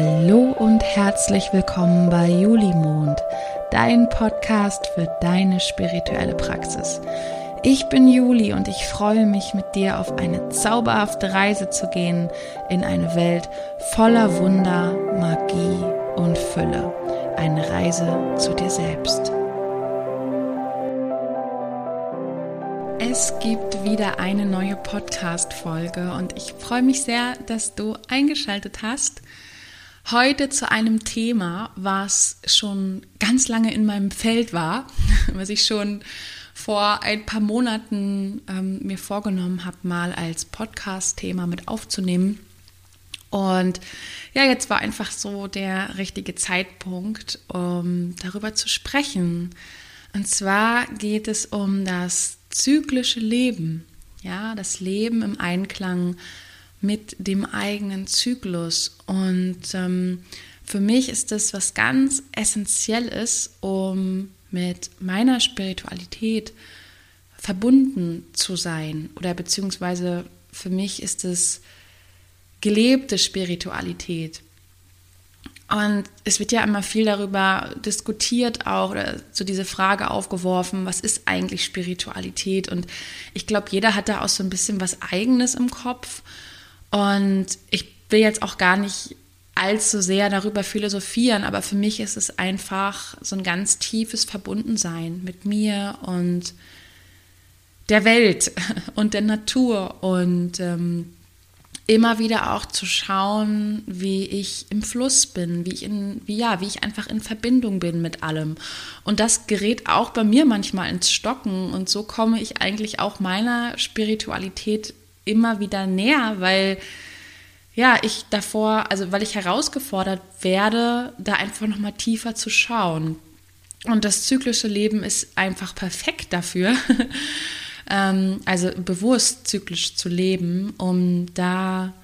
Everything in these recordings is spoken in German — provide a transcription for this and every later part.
Hallo und herzlich willkommen bei Julimond, dein Podcast für deine spirituelle Praxis. Ich bin Juli und ich freue mich mit dir auf eine zauberhafte Reise zu gehen in eine Welt voller Wunder, Magie und Fülle. Eine Reise zu dir selbst. Es gibt wieder eine neue Podcast-Folge und ich freue mich sehr, dass du eingeschaltet hast. Heute zu einem Thema, was schon ganz lange in meinem Feld war, was ich schon vor ein paar Monaten ähm, mir vorgenommen habe, mal als Podcast-Thema mit aufzunehmen. Und ja, jetzt war einfach so der richtige Zeitpunkt, um darüber zu sprechen. Und zwar geht es um das zyklische Leben. Ja, das Leben im Einklang mit dem eigenen Zyklus. Und ähm, für mich ist das was ganz Essentielles, um mit meiner Spiritualität verbunden zu sein. Oder beziehungsweise für mich ist es gelebte Spiritualität. Und es wird ja immer viel darüber diskutiert auch oder so diese Frage aufgeworfen, was ist eigentlich Spiritualität? Und ich glaube, jeder hat da auch so ein bisschen was eigenes im Kopf. Und ich will jetzt auch gar nicht allzu sehr darüber philosophieren, aber für mich ist es einfach so ein ganz tiefes Verbundensein mit mir und der Welt und der Natur und ähm, immer wieder auch zu schauen, wie ich im Fluss bin, wie ich in, wie ja, wie ich einfach in Verbindung bin mit allem. Und das gerät auch bei mir manchmal ins Stocken und so komme ich eigentlich auch meiner Spiritualität immer wieder näher, weil ja, ich davor, also weil ich herausgefordert werde, da einfach noch mal tiefer zu schauen. Und das zyklische Leben ist einfach perfekt dafür. Ähm, also bewusst zyklisch zu leben, um da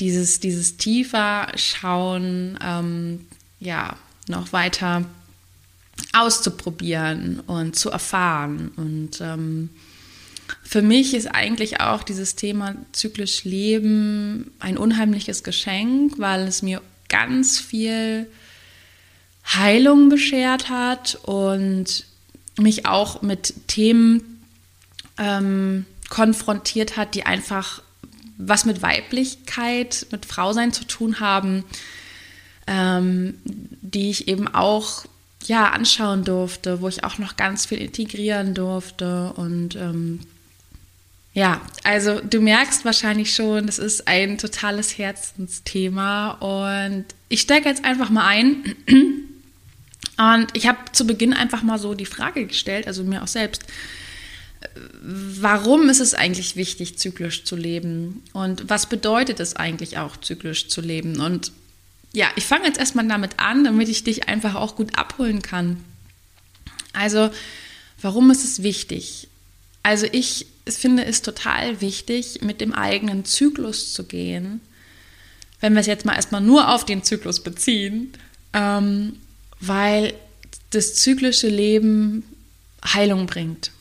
dieses, dieses tiefer Schauen ähm, ja noch weiter auszuprobieren und zu erfahren. Und ähm, für mich ist eigentlich auch dieses Thema zyklisch Leben ein unheimliches Geschenk, weil es mir ganz viel Heilung beschert hat und mich auch mit Themen ähm, konfrontiert hat, die einfach was mit Weiblichkeit, mit Frausein zu tun haben, ähm, die ich eben auch ja anschauen durfte, wo ich auch noch ganz viel integrieren durfte und ähm, ja, also du merkst wahrscheinlich schon, das ist ein totales Herzensthema und ich steige jetzt einfach mal ein. Und ich habe zu Beginn einfach mal so die Frage gestellt, also mir auch selbst, warum ist es eigentlich wichtig, zyklisch zu leben? Und was bedeutet es eigentlich auch, zyklisch zu leben? Und ja, ich fange jetzt erstmal damit an, damit ich dich einfach auch gut abholen kann. Also, warum ist es wichtig? Also ich finde es total wichtig, mit dem eigenen Zyklus zu gehen. Wenn wir es jetzt mal erstmal nur auf den Zyklus beziehen, ähm, weil das zyklische Leben Heilung bringt.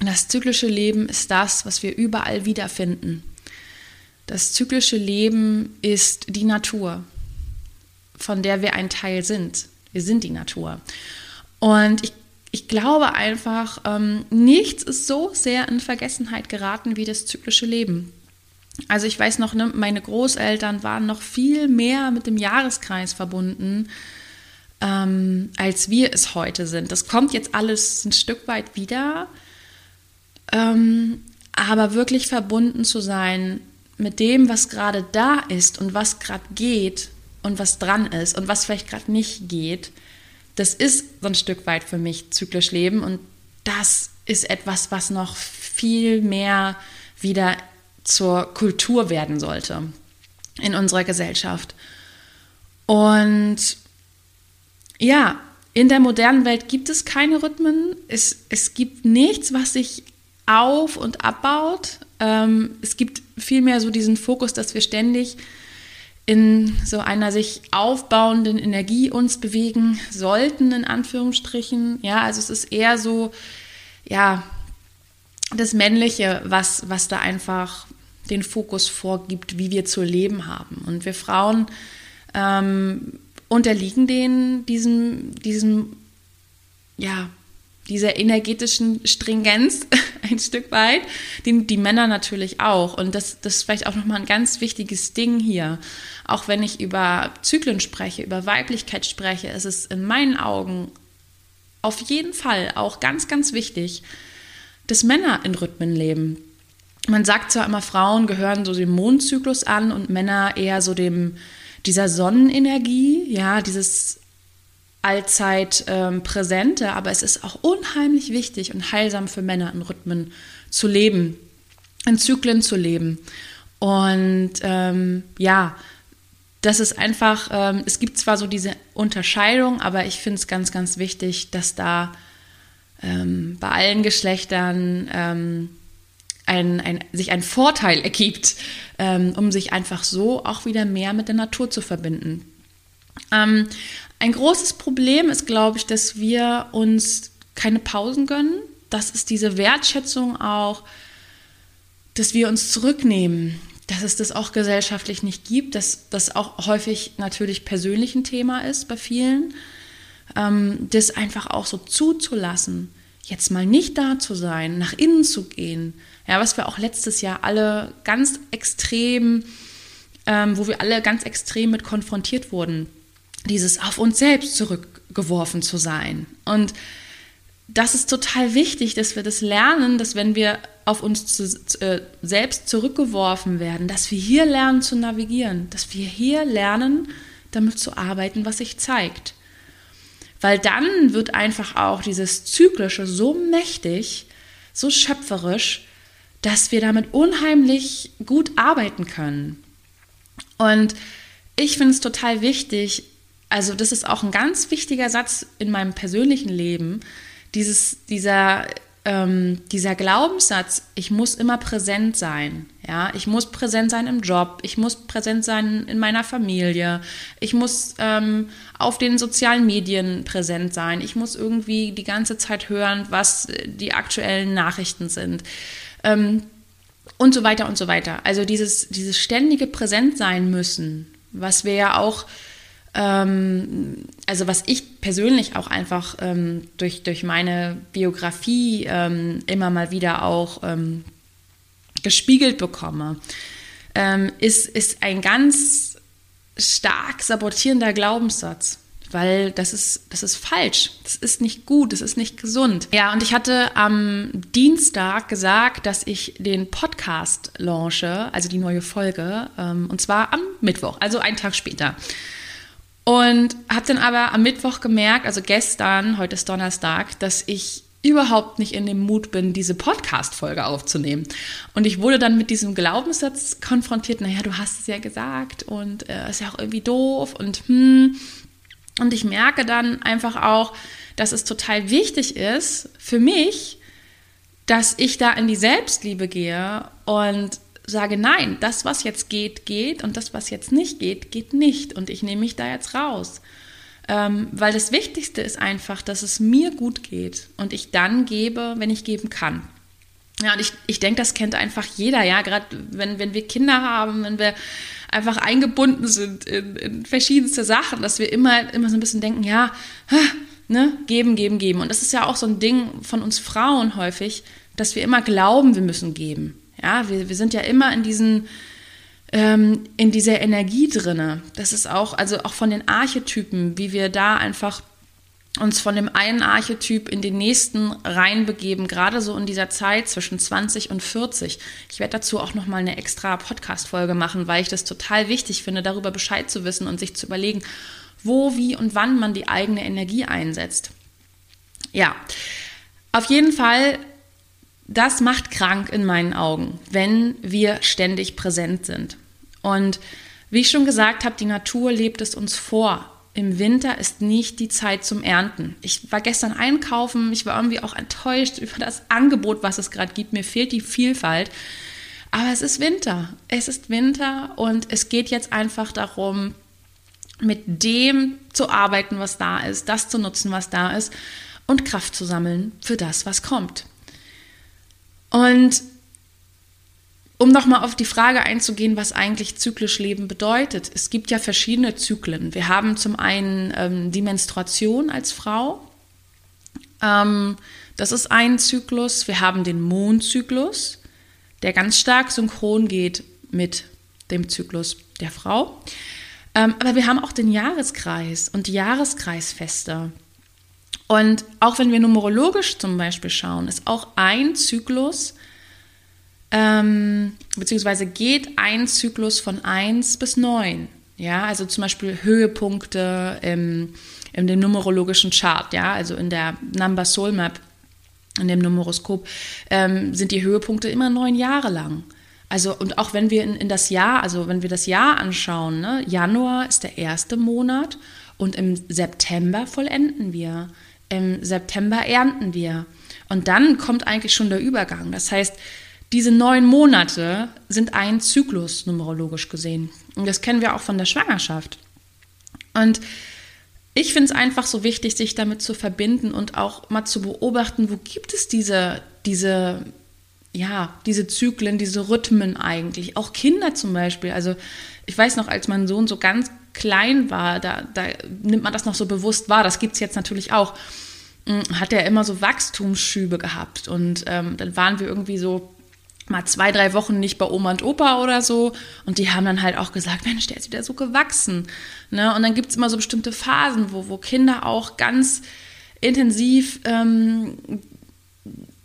Das zyklische Leben ist das, was wir überall wiederfinden. Das zyklische Leben ist die Natur, von der wir ein Teil sind. Wir sind die Natur. Und ich ich glaube einfach, ähm, nichts ist so sehr in Vergessenheit geraten wie das zyklische Leben. Also ich weiß noch, ne, meine Großeltern waren noch viel mehr mit dem Jahreskreis verbunden, ähm, als wir es heute sind. Das kommt jetzt alles ein Stück weit wieder, ähm, aber wirklich verbunden zu sein mit dem, was gerade da ist und was gerade geht und was dran ist und was vielleicht gerade nicht geht das ist so ein Stück weit für mich zyklisch Leben und das ist etwas, was noch viel mehr wieder zur Kultur werden sollte in unserer Gesellschaft. Und ja, in der modernen Welt gibt es keine Rhythmen. Es, es gibt nichts, was sich auf und abbaut. Ähm, es gibt vielmehr so diesen Fokus, dass wir ständig in so einer sich aufbauenden Energie uns bewegen sollten, in Anführungsstrichen. Ja, also es ist eher so, ja, das Männliche, was, was da einfach den Fokus vorgibt, wie wir zu leben haben. Und wir Frauen ähm, unterliegen denen diesem, diesem, ja, dieser energetischen Stringenz ein Stück weit, die, die Männer natürlich auch. Und das, das ist vielleicht auch nochmal ein ganz wichtiges Ding hier. Auch wenn ich über Zyklen spreche, über Weiblichkeit spreche, ist es in meinen Augen auf jeden Fall auch ganz, ganz wichtig, dass Männer in Rhythmen leben. Man sagt zwar immer, Frauen gehören so dem Mondzyklus an und Männer eher so dem dieser Sonnenenergie, ja, dieses allzeit ähm, präsente, aber es ist auch unheimlich wichtig und heilsam für Männer in Rhythmen zu leben, in Zyklen zu leben. Und ähm, ja, das ist einfach, ähm, es gibt zwar so diese Unterscheidung, aber ich finde es ganz, ganz wichtig, dass da ähm, bei allen Geschlechtern ähm, ein, ein, sich ein Vorteil ergibt, ähm, um sich einfach so auch wieder mehr mit der Natur zu verbinden. Ähm, ein großes Problem ist, glaube ich, dass wir uns keine Pausen gönnen. Das ist diese Wertschätzung auch, dass wir uns zurücknehmen, dass es das auch gesellschaftlich nicht gibt, dass das auch häufig natürlich persönlich ein Thema ist bei vielen, ähm, das einfach auch so zuzulassen, jetzt mal nicht da zu sein, nach innen zu gehen, ja, was wir auch letztes Jahr alle ganz extrem, ähm, wo wir alle ganz extrem mit konfrontiert wurden dieses auf uns selbst zurückgeworfen zu sein. Und das ist total wichtig, dass wir das lernen, dass wenn wir auf uns zu, äh, selbst zurückgeworfen werden, dass wir hier lernen zu navigieren, dass wir hier lernen, damit zu arbeiten, was sich zeigt. Weil dann wird einfach auch dieses Zyklische so mächtig, so schöpferisch, dass wir damit unheimlich gut arbeiten können. Und ich finde es total wichtig, also das ist auch ein ganz wichtiger Satz in meinem persönlichen Leben, dieses, dieser, ähm, dieser Glaubenssatz, ich muss immer präsent sein. Ja, ich muss präsent sein im Job, ich muss präsent sein in meiner Familie, ich muss ähm, auf den sozialen Medien präsent sein, ich muss irgendwie die ganze Zeit hören, was die aktuellen Nachrichten sind. Ähm, und so weiter und so weiter. Also dieses, dieses ständige Präsent sein müssen, was wir ja auch also was ich persönlich auch einfach ähm, durch, durch meine Biografie ähm, immer mal wieder auch ähm, gespiegelt bekomme, ähm, ist, ist ein ganz stark sabotierender Glaubenssatz. Weil das ist, das ist falsch. Das ist nicht gut, das ist nicht gesund. Ja, und ich hatte am Dienstag gesagt, dass ich den Podcast launche, also die neue Folge, ähm, und zwar am Mittwoch, also einen Tag später. Und habe dann aber am Mittwoch gemerkt, also gestern, heute ist Donnerstag, dass ich überhaupt nicht in dem Mut bin, diese Podcast-Folge aufzunehmen. Und ich wurde dann mit diesem Glaubenssatz konfrontiert, naja, du hast es ja gesagt und äh, ist ja auch irgendwie doof und hm. Und ich merke dann einfach auch, dass es total wichtig ist für mich, dass ich da in die Selbstliebe gehe und sage, nein, das, was jetzt geht, geht und das, was jetzt nicht geht, geht nicht und ich nehme mich da jetzt raus. Ähm, weil das Wichtigste ist einfach, dass es mir gut geht und ich dann gebe, wenn ich geben kann. Ja, und ich, ich denke, das kennt einfach jeder, ja, gerade wenn, wenn wir Kinder haben, wenn wir einfach eingebunden sind in, in verschiedenste Sachen, dass wir immer, immer so ein bisschen denken, ja, ne, geben, geben, geben. Und das ist ja auch so ein Ding von uns Frauen häufig, dass wir immer glauben, wir müssen geben. Ja, wir, wir sind ja immer in diesen ähm, in dieser Energie drinne. Das ist auch, also auch von den Archetypen, wie wir da einfach uns von dem einen Archetyp in den nächsten reinbegeben, gerade so in dieser Zeit zwischen 20 und 40. Ich werde dazu auch nochmal eine extra Podcast-Folge machen, weil ich das total wichtig finde, darüber Bescheid zu wissen und sich zu überlegen, wo, wie und wann man die eigene Energie einsetzt. Ja, auf jeden Fall das macht krank in meinen Augen, wenn wir ständig präsent sind. Und wie ich schon gesagt habe, die Natur lebt es uns vor. Im Winter ist nicht die Zeit zum Ernten. Ich war gestern einkaufen, ich war irgendwie auch enttäuscht über das Angebot, was es gerade gibt. Mir fehlt die Vielfalt. Aber es ist Winter. Es ist Winter und es geht jetzt einfach darum, mit dem zu arbeiten, was da ist, das zu nutzen, was da ist und Kraft zu sammeln für das, was kommt. Und um nochmal auf die Frage einzugehen, was eigentlich zyklisch Leben bedeutet. Es gibt ja verschiedene Zyklen. Wir haben zum einen ähm, die Menstruation als Frau. Ähm, das ist ein Zyklus. Wir haben den Mondzyklus, der ganz stark synchron geht mit dem Zyklus der Frau. Ähm, aber wir haben auch den Jahreskreis und die Jahreskreisfeste. Und auch wenn wir numerologisch zum Beispiel schauen, ist auch ein Zyklus ähm, beziehungsweise geht ein Zyklus von 1 bis 9. Ja, also zum Beispiel Höhepunkte im, in dem numerologischen Chart, ja, also in der Number Soul Map, in dem Numeroskop, ähm, sind die Höhepunkte immer neun Jahre lang. Also, und auch wenn wir in, in das Jahr, also wenn wir das Jahr anschauen, ne, Januar ist der erste Monat und im September vollenden wir. Im September ernten wir. Und dann kommt eigentlich schon der Übergang. Das heißt, diese neun Monate sind ein Zyklus numerologisch gesehen. Und das kennen wir auch von der Schwangerschaft. Und ich finde es einfach so wichtig, sich damit zu verbinden und auch mal zu beobachten, wo gibt es diese, diese, ja, diese Zyklen, diese Rhythmen eigentlich. Auch Kinder zum Beispiel. Also ich weiß noch, als mein Sohn so ganz klein war, da, da nimmt man das noch so bewusst wahr. Das gibt es jetzt natürlich auch. Hm, hat er immer so Wachstumsschübe gehabt. Und ähm, dann waren wir irgendwie so mal zwei, drei Wochen nicht bei Oma und Opa oder so. Und die haben dann halt auch gesagt, Mensch, der ist wieder so gewachsen. Ne? Und dann gibt es immer so bestimmte Phasen, wo, wo Kinder auch ganz intensiv ähm,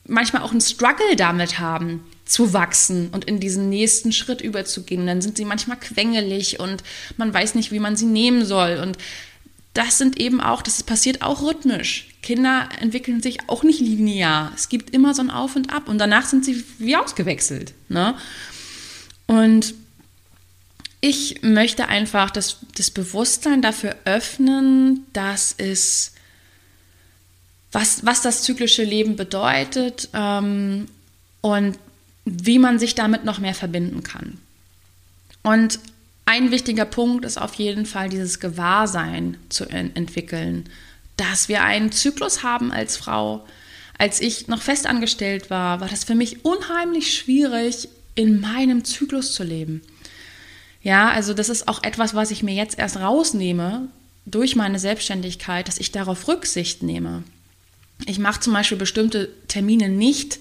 manchmal auch einen Struggle damit haben, zu wachsen und in diesen nächsten Schritt überzugehen. Dann sind sie manchmal quengelig und man weiß nicht, wie man sie nehmen soll. Und das sind eben auch, das passiert auch rhythmisch. Kinder entwickeln sich auch nicht linear. Es gibt immer so ein Auf und Ab und danach sind sie wie ausgewechselt. Ne? Und ich möchte einfach das, das Bewusstsein dafür öffnen, dass es, was, was das zyklische Leben bedeutet ähm, und wie man sich damit noch mehr verbinden kann. Und ein wichtiger Punkt ist auf jeden Fall dieses Gewahrsein zu entwickeln, dass wir einen Zyklus haben als Frau. Als ich noch festangestellt war, war das für mich unheimlich schwierig, in meinem Zyklus zu leben. Ja, also das ist auch etwas, was ich mir jetzt erst rausnehme durch meine Selbstständigkeit, dass ich darauf Rücksicht nehme. Ich mache zum Beispiel bestimmte Termine nicht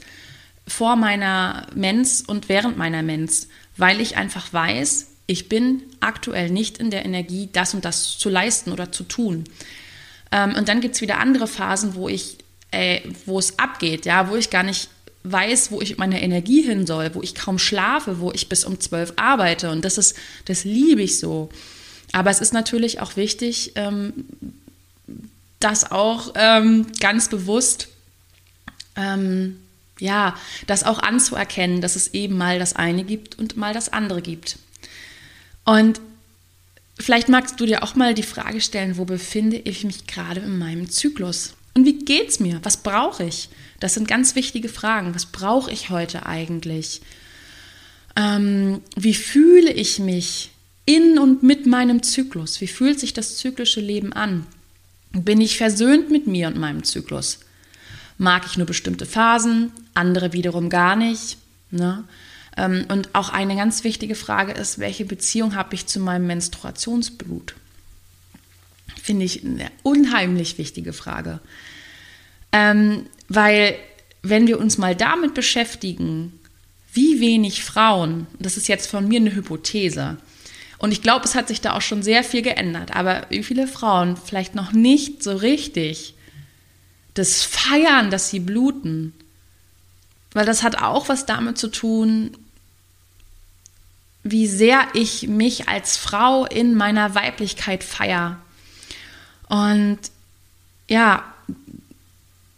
vor meiner Mens und während meiner Mens, weil ich einfach weiß, ich bin aktuell nicht in der Energie, das und das zu leisten oder zu tun. Ähm, und dann gibt es wieder andere Phasen, wo ich, äh, wo es abgeht, ja, wo ich gar nicht weiß, wo ich mit meiner Energie hin soll, wo ich kaum schlafe, wo ich bis um zwölf arbeite. Und das ist, das liebe ich so. Aber es ist natürlich auch wichtig, ähm, das auch ähm, ganz bewusst, ähm, ja, das auch anzuerkennen, dass es eben mal das eine gibt und mal das andere gibt. Und vielleicht magst du dir auch mal die Frage stellen, wo befinde ich mich gerade in meinem Zyklus? Und wie geht's mir? Was brauche ich? Das sind ganz wichtige Fragen. Was brauche ich heute eigentlich? Ähm, wie fühle ich mich in und mit meinem Zyklus? Wie fühlt sich das zyklische Leben an? Bin ich versöhnt mit mir und meinem Zyklus? Mag ich nur bestimmte Phasen, andere wiederum gar nicht? Ne? Ähm, und auch eine ganz wichtige Frage ist, welche Beziehung habe ich zu meinem Menstruationsblut? Finde ich eine unheimlich wichtige Frage. Ähm, weil wenn wir uns mal damit beschäftigen, wie wenig Frauen, das ist jetzt von mir eine Hypothese, und ich glaube, es hat sich da auch schon sehr viel geändert, aber wie viele Frauen vielleicht noch nicht so richtig das feiern, dass sie bluten, weil das hat auch was damit zu tun, wie sehr ich mich als Frau in meiner Weiblichkeit feiere. Und ja,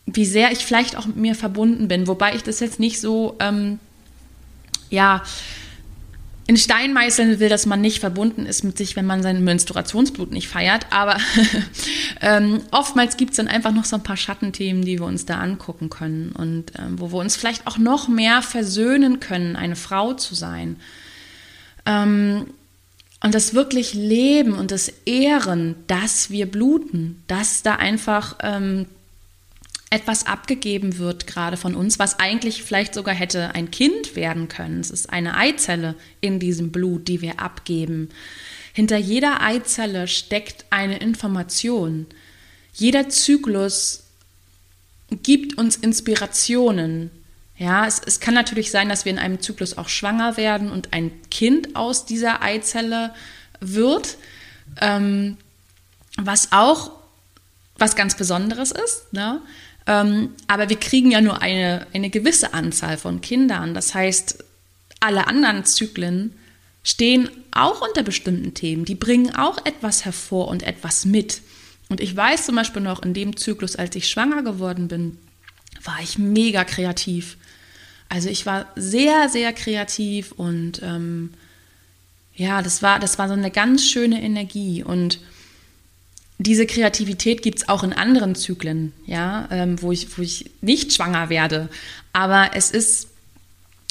wie sehr ich vielleicht auch mit mir verbunden bin, wobei ich das jetzt nicht so, ähm, ja, in Stein meißeln will, dass man nicht verbunden ist mit sich, wenn man sein Menstruationsblut nicht feiert. Aber ähm, oftmals gibt es dann einfach noch so ein paar Schattenthemen, die wir uns da angucken können und ähm, wo wir uns vielleicht auch noch mehr versöhnen können, eine Frau zu sein. Ähm, und das wirklich leben und das ehren, dass wir bluten, dass da einfach ähm, etwas abgegeben wird gerade von uns, was eigentlich vielleicht sogar hätte ein Kind werden können. Es ist eine Eizelle in diesem Blut, die wir abgeben. Hinter jeder Eizelle steckt eine Information. Jeder Zyklus gibt uns Inspirationen. Ja, es, es kann natürlich sein, dass wir in einem Zyklus auch schwanger werden und ein Kind aus dieser Eizelle wird, ähm, was auch was ganz Besonderes ist. Ne? Ähm, aber wir kriegen ja nur eine, eine gewisse Anzahl von Kindern. Das heißt, alle anderen Zyklen stehen auch unter bestimmten Themen. Die bringen auch etwas hervor und etwas mit. Und ich weiß zum Beispiel noch, in dem Zyklus, als ich schwanger geworden bin, war ich mega kreativ. Also ich war sehr, sehr kreativ und ähm, ja, das war, das war so eine ganz schöne Energie. Und diese Kreativität gibt es auch in anderen Zyklen, ja, ähm, wo, ich, wo ich nicht schwanger werde. Aber es ist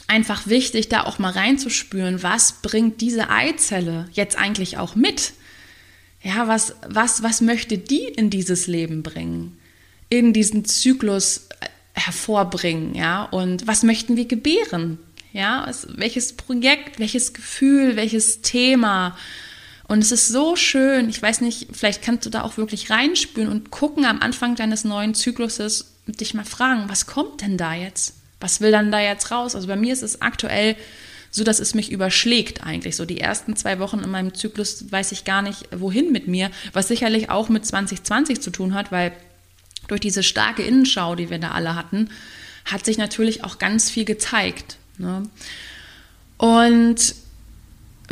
einfach wichtig, da auch mal reinzuspüren, was bringt diese Eizelle jetzt eigentlich auch mit? Ja, was, was, was möchte die in dieses Leben bringen? In diesen Zyklus äh, hervorbringen, ja? Und was möchten wir gebären? Ja, welches Projekt, welches Gefühl, welches Thema? Und es ist so schön, ich weiß nicht, vielleicht kannst du da auch wirklich reinspüren und gucken am Anfang deines neuen Zykluses und dich mal fragen, was kommt denn da jetzt? Was will dann da jetzt raus? Also bei mir ist es aktuell so, dass es mich überschlägt eigentlich. So die ersten zwei Wochen in meinem Zyklus weiß ich gar nicht, wohin mit mir, was sicherlich auch mit 2020 zu tun hat, weil durch diese starke Innenschau, die wir da alle hatten, hat sich natürlich auch ganz viel gezeigt. Ne? Und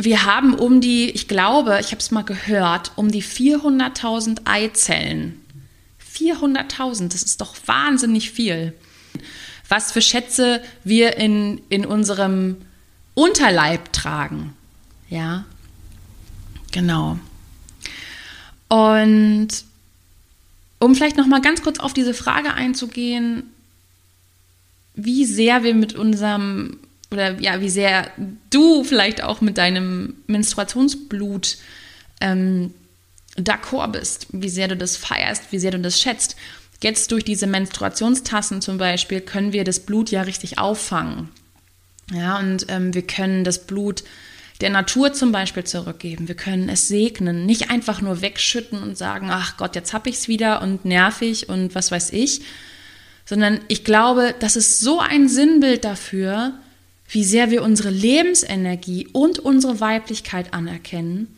wir haben um die, ich glaube, ich habe es mal gehört, um die 400.000 Eizellen. 400.000, das ist doch wahnsinnig viel. Was für Schätze wir in, in unserem Unterleib tragen. Ja, genau. Und um vielleicht noch mal ganz kurz auf diese Frage einzugehen, wie sehr wir mit unserem oder ja, wie sehr du vielleicht auch mit deinem Menstruationsblut ähm, d'accord bist, wie sehr du das feierst, wie sehr du das schätzt. Jetzt durch diese Menstruationstassen zum Beispiel können wir das Blut ja richtig auffangen. Ja, und ähm, wir können das Blut der Natur zum Beispiel zurückgeben. Wir können es segnen, nicht einfach nur wegschütten und sagen, ach Gott, jetzt hab ich's wieder und nervig und was weiß ich, sondern ich glaube, das ist so ein Sinnbild dafür, wie sehr wir unsere Lebensenergie und unsere Weiblichkeit anerkennen,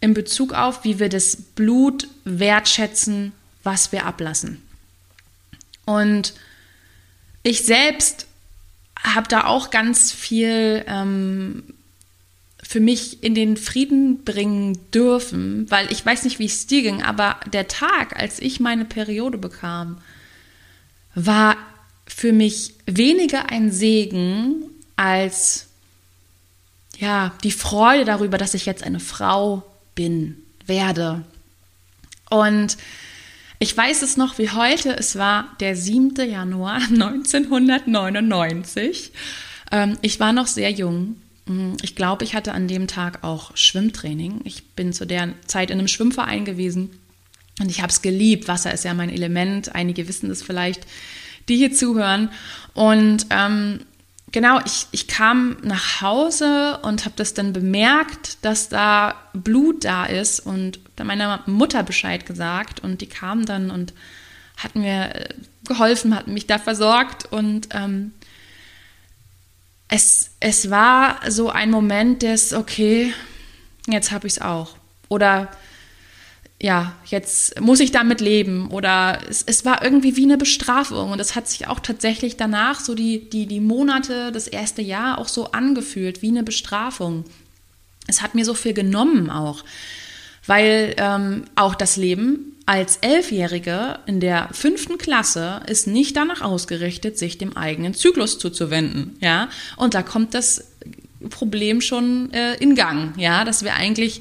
in Bezug auf, wie wir das Blut wertschätzen, was wir ablassen. Und ich selbst habe da auch ganz viel ähm, für mich in den Frieden bringen dürfen, weil ich weiß nicht, wie es dir ging, aber der Tag, als ich meine Periode bekam, war für mich weniger ein Segen als ja, die Freude darüber, dass ich jetzt eine Frau bin, werde. Und ich weiß es noch wie heute, es war der 7. Januar 1999. Ähm, ich war noch sehr jung. Mm, ich glaube, ich hatte an dem Tag auch Schwimmtraining. Ich bin zu der Zeit in einem Schwimmverein gewesen und ich habe es geliebt. Wasser ist ja mein Element. Einige wissen das vielleicht, die hier zuhören. Und ähm, genau, ich, ich kam nach Hause und habe das dann bemerkt, dass da Blut da ist und dann meiner Mutter Bescheid gesagt und die kam dann und hat mir äh, geholfen, hat mich da versorgt und ähm, es, es war so ein Moment des, okay, jetzt habe ich es auch. Oder ja, jetzt muss ich damit leben. Oder es, es war irgendwie wie eine Bestrafung. Und es hat sich auch tatsächlich danach, so die, die, die Monate, das erste Jahr auch so angefühlt, wie eine Bestrafung. Es hat mir so viel genommen auch weil ähm, auch das Leben als Elfjährige in der fünften Klasse ist nicht danach ausgerichtet, sich dem eigenen Zyklus zuzuwenden, ja. Und da kommt das Problem schon äh, in Gang, ja, dass wir eigentlich,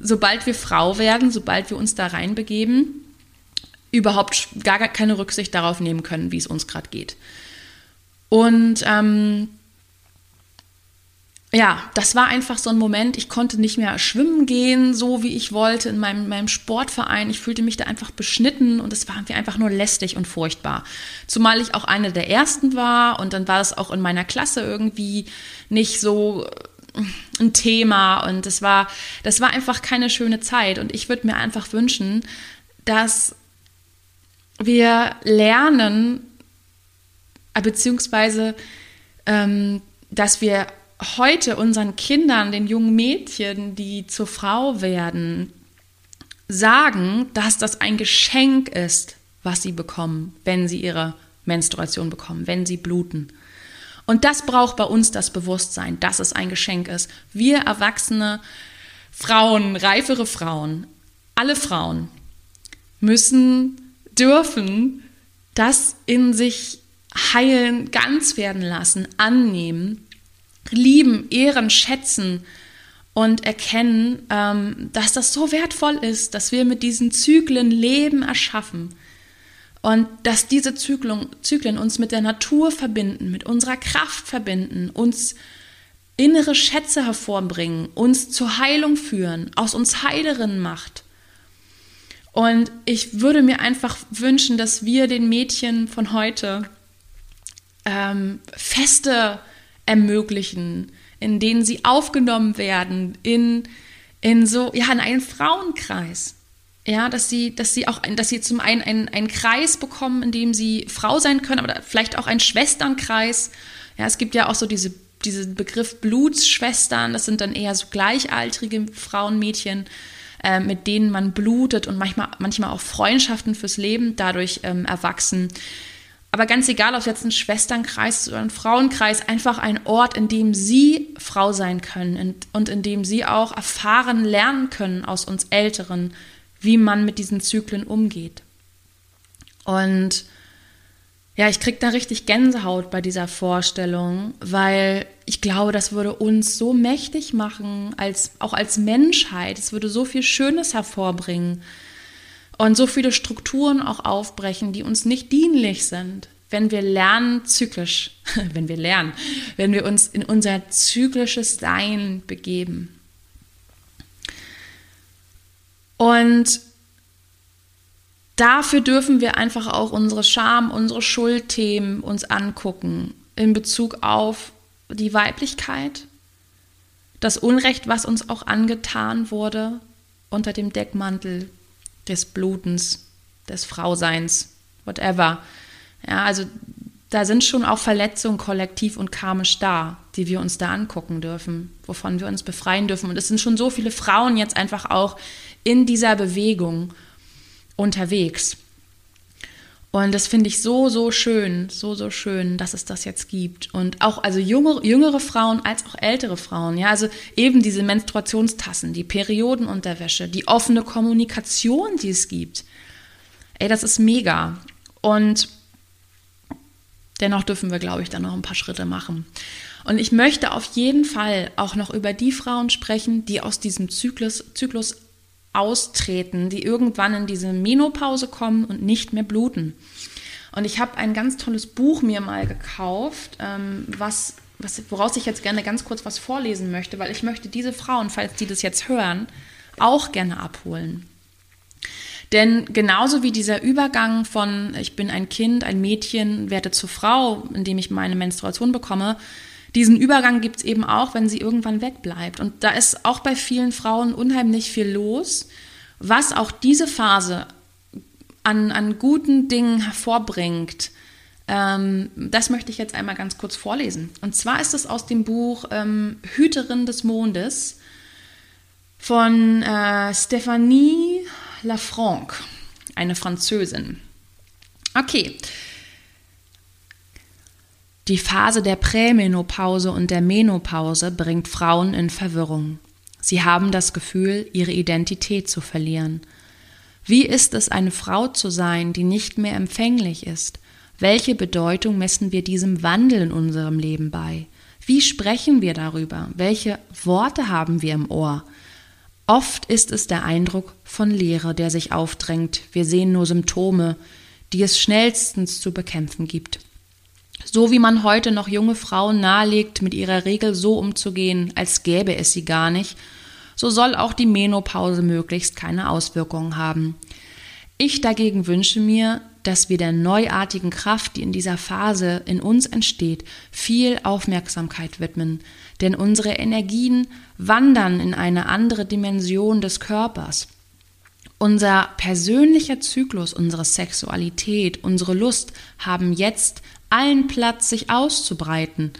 sobald wir Frau werden, sobald wir uns da reinbegeben, überhaupt gar keine Rücksicht darauf nehmen können, wie es uns gerade geht. Und ähm, ja, das war einfach so ein Moment, ich konnte nicht mehr schwimmen gehen, so wie ich wollte in meinem, meinem Sportverein. Ich fühlte mich da einfach beschnitten und es war einfach nur lästig und furchtbar. Zumal ich auch eine der ersten war und dann war das auch in meiner Klasse irgendwie nicht so ein Thema und es war, das war einfach keine schöne Zeit und ich würde mir einfach wünschen, dass wir lernen, äh, beziehungsweise ähm, dass wir heute unseren Kindern, den jungen Mädchen, die zur Frau werden, sagen, dass das ein Geschenk ist, was sie bekommen, wenn sie ihre Menstruation bekommen, wenn sie bluten. Und das braucht bei uns das Bewusstsein, dass es ein Geschenk ist. Wir erwachsene Frauen, reifere Frauen, alle Frauen müssen, dürfen das in sich heilen, ganz werden lassen, annehmen lieben, ehren, schätzen und erkennen, ähm, dass das so wertvoll ist, dass wir mit diesen Zyklen Leben erschaffen und dass diese Zyklen, Zyklen uns mit der Natur verbinden, mit unserer Kraft verbinden, uns innere Schätze hervorbringen, uns zur Heilung führen, aus uns Heilerinnen macht. Und ich würde mir einfach wünschen, dass wir den Mädchen von heute ähm, feste ermöglichen, in denen sie aufgenommen werden in, in so, ja, in einen Frauenkreis. Ja, dass sie, dass sie auch, dass sie zum einen einen, einen Kreis bekommen, in dem sie Frau sein können, aber vielleicht auch einen Schwesternkreis. Ja, es gibt ja auch so diese, diesen Begriff Blutsschwestern, das sind dann eher so gleichaltrige Frauen, Mädchen, äh, mit denen man blutet und manchmal, manchmal auch Freundschaften fürs Leben dadurch ähm, erwachsen. Aber ganz egal, ob es jetzt ein Schwesternkreis oder ein Frauenkreis, einfach ein Ort, in dem sie Frau sein können und in dem sie auch erfahren lernen können aus uns Älteren, wie man mit diesen Zyklen umgeht. Und ja, ich kriege da richtig Gänsehaut bei dieser Vorstellung, weil ich glaube, das würde uns so mächtig machen, als, auch als Menschheit. Es würde so viel Schönes hervorbringen und so viele Strukturen auch aufbrechen, die uns nicht dienlich sind, wenn wir lernen, zyklisch, wenn wir lernen, wenn wir uns in unser zyklisches Sein begeben. Und dafür dürfen wir einfach auch unsere Scham, unsere Schuldthemen uns angucken in Bezug auf die Weiblichkeit, das Unrecht, was uns auch angetan wurde unter dem Deckmantel des Blutens, des Frauseins, whatever. Ja, also da sind schon auch Verletzungen kollektiv und karmisch da, die wir uns da angucken dürfen, wovon wir uns befreien dürfen. Und es sind schon so viele Frauen jetzt einfach auch in dieser Bewegung unterwegs. Und das finde ich so, so schön, so, so schön, dass es das jetzt gibt. Und auch also junge, jüngere Frauen als auch ältere Frauen. Ja, also eben diese Menstruationstassen, die Periodenunterwäsche, die offene Kommunikation, die es gibt. Ey, das ist mega. Und dennoch dürfen wir, glaube ich, da noch ein paar Schritte machen. Und ich möchte auf jeden Fall auch noch über die Frauen sprechen, die aus diesem Zyklus, Zyklus austreten, die irgendwann in diese Menopause kommen und nicht mehr bluten. Und ich habe ein ganz tolles Buch mir mal gekauft, ähm, was, was, woraus ich jetzt gerne ganz kurz was vorlesen möchte, weil ich möchte diese Frauen, falls die das jetzt hören, auch gerne abholen. Denn genauso wie dieser Übergang von ich bin ein Kind, ein Mädchen, werde zur Frau, indem ich meine Menstruation bekomme, diesen Übergang gibt es eben auch, wenn sie irgendwann wegbleibt. Und da ist auch bei vielen Frauen unheimlich viel los, was auch diese Phase an, an guten Dingen hervorbringt. Ähm, das möchte ich jetzt einmal ganz kurz vorlesen. Und zwar ist es aus dem Buch ähm, Hüterin des Mondes von äh, Stephanie Lafranc, eine Französin. Okay, die Phase der Prämenopause und der Menopause bringt Frauen in Verwirrung. Sie haben das Gefühl, ihre Identität zu verlieren. Wie ist es, eine Frau zu sein, die nicht mehr empfänglich ist? Welche Bedeutung messen wir diesem Wandel in unserem Leben bei? Wie sprechen wir darüber? Welche Worte haben wir im Ohr? Oft ist es der Eindruck von Leere, der sich aufdrängt. Wir sehen nur Symptome, die es schnellstens zu bekämpfen gibt. So wie man heute noch junge Frauen nahelegt, mit ihrer Regel so umzugehen, als gäbe es sie gar nicht, so soll auch die Menopause möglichst keine Auswirkungen haben. Ich dagegen wünsche mir, dass wir der neuartigen Kraft, die in dieser Phase in uns entsteht, viel Aufmerksamkeit widmen, denn unsere Energien wandern in eine andere Dimension des Körpers. Unser persönlicher Zyklus, unsere Sexualität, unsere Lust haben jetzt allen Platz, sich auszubreiten.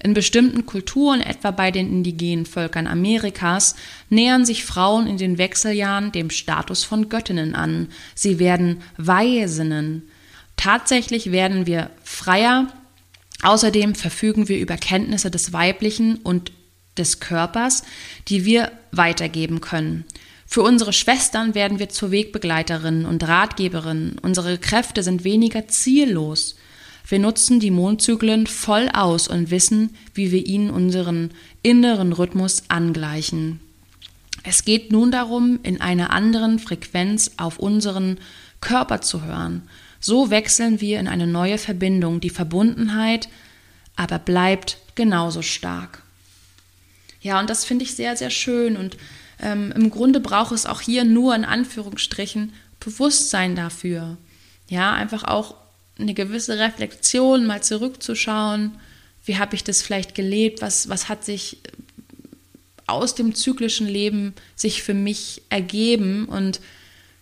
In bestimmten Kulturen, etwa bei den indigenen Völkern Amerikas, nähern sich Frauen in den Wechseljahren dem Status von Göttinnen an. Sie werden Weisinnen. Tatsächlich werden wir freier. Außerdem verfügen wir über Kenntnisse des Weiblichen und des Körpers, die wir weitergeben können. Für unsere Schwestern werden wir zur Wegbegleiterin und Ratgeberin. Unsere Kräfte sind weniger ziellos. Wir nutzen die Mondzyklen voll aus und wissen, wie wir ihnen unseren inneren Rhythmus angleichen. Es geht nun darum, in einer anderen Frequenz auf unseren Körper zu hören. So wechseln wir in eine neue Verbindung. Die Verbundenheit aber bleibt genauso stark. Ja, und das finde ich sehr, sehr schön und ähm, Im Grunde braucht es auch hier nur in Anführungsstrichen Bewusstsein dafür. Ja, einfach auch eine gewisse Reflexion, mal zurückzuschauen. Wie habe ich das vielleicht gelebt? Was, was hat sich aus dem zyklischen Leben sich für mich ergeben? Und